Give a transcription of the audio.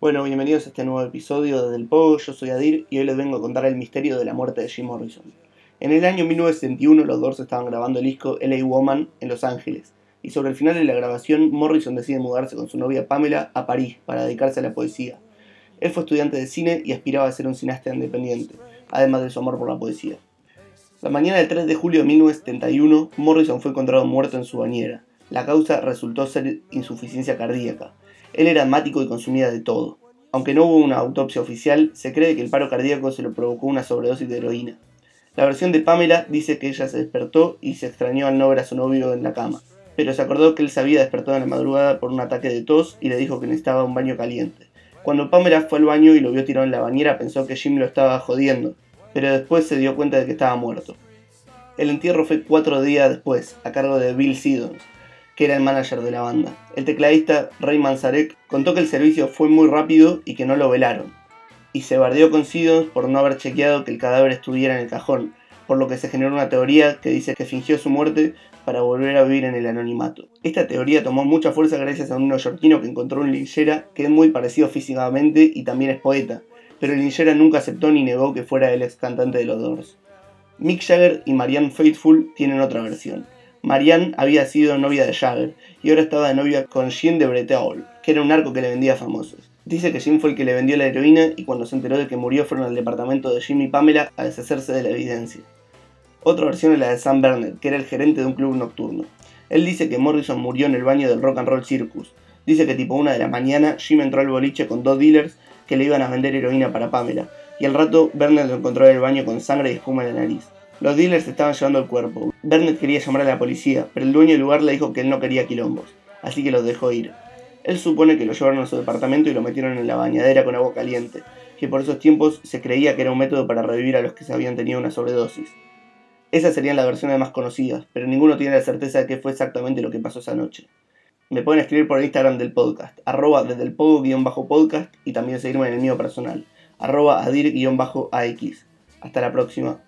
Bueno, bienvenidos a este nuevo episodio de Del Pogo, yo soy Adir y hoy les vengo a contar el misterio de la muerte de Jim Morrison. En el año 1971 los Doors estaban grabando el disco LA Woman en Los Ángeles, y sobre el final de la grabación Morrison decide mudarse con su novia Pamela a París para dedicarse a la poesía. Él fue estudiante de cine y aspiraba a ser un cineasta independiente, además de su amor por la poesía. La mañana del 3 de julio de 1971, Morrison fue encontrado muerto en su bañera. La causa resultó ser insuficiencia cardíaca. Él era asmático y consumía de todo. Aunque no hubo una autopsia oficial, se cree que el paro cardíaco se lo provocó una sobredosis de heroína. La versión de Pamela dice que ella se despertó y se extrañó al no ver a su novio en la cama, pero se acordó que él se había despertado en la madrugada por un ataque de tos y le dijo que necesitaba un baño caliente. Cuando Pamela fue al baño y lo vio tirado en la bañera pensó que Jim lo estaba jodiendo, pero después se dio cuenta de que estaba muerto. El entierro fue cuatro días después, a cargo de Bill Siddons, que era el manager de la banda. El tecladista Ray Manzarek contó que el servicio fue muy rápido y que no lo velaron, y se bardeó con Siddons por no haber chequeado que el cadáver estuviera en el cajón, por lo que se generó una teoría que dice que fingió su muerte para volver a vivir en el anonimato. Esta teoría tomó mucha fuerza gracias a un neoyorquino que encontró un linchera que es muy parecido físicamente y también es poeta, pero el linchera nunca aceptó ni negó que fuera el ex cantante de los Doors. Mick Jagger y Marianne Faithfull tienen otra versión. Marianne había sido novia de Jagger y ahora estaba de novia con Jean de Breteau, que era un arco que le vendía famosos. Dice que Jim fue el que le vendió la heroína y cuando se enteró de que murió fueron al departamento de Jim y Pamela a deshacerse de la evidencia. Otra versión es la de Sam Bernard, que era el gerente de un club nocturno. Él dice que Morrison murió en el baño del Rock and Roll Circus. Dice que tipo una de la mañana Jim entró al boliche con dos dealers que le iban a vender heroína para Pamela, y al rato Bernard lo encontró en el baño con sangre y espuma en la nariz. Los dealers estaban llevando el cuerpo. Bernard quería llamar a la policía, pero el dueño del lugar le dijo que él no quería quilombos, así que los dejó ir. Él supone que lo llevaron a su departamento y lo metieron en la bañadera con agua caliente, que por esos tiempos se creía que era un método para revivir a los que se habían tenido una sobredosis. Esas serían las versiones más conocidas, pero ninguno tiene la certeza de qué fue exactamente lo que pasó esa noche. Me pueden escribir por Instagram del podcast, arroba desde el pogo-podcast y también seguirme en el mío personal, arroba adir-ax. Hasta la próxima.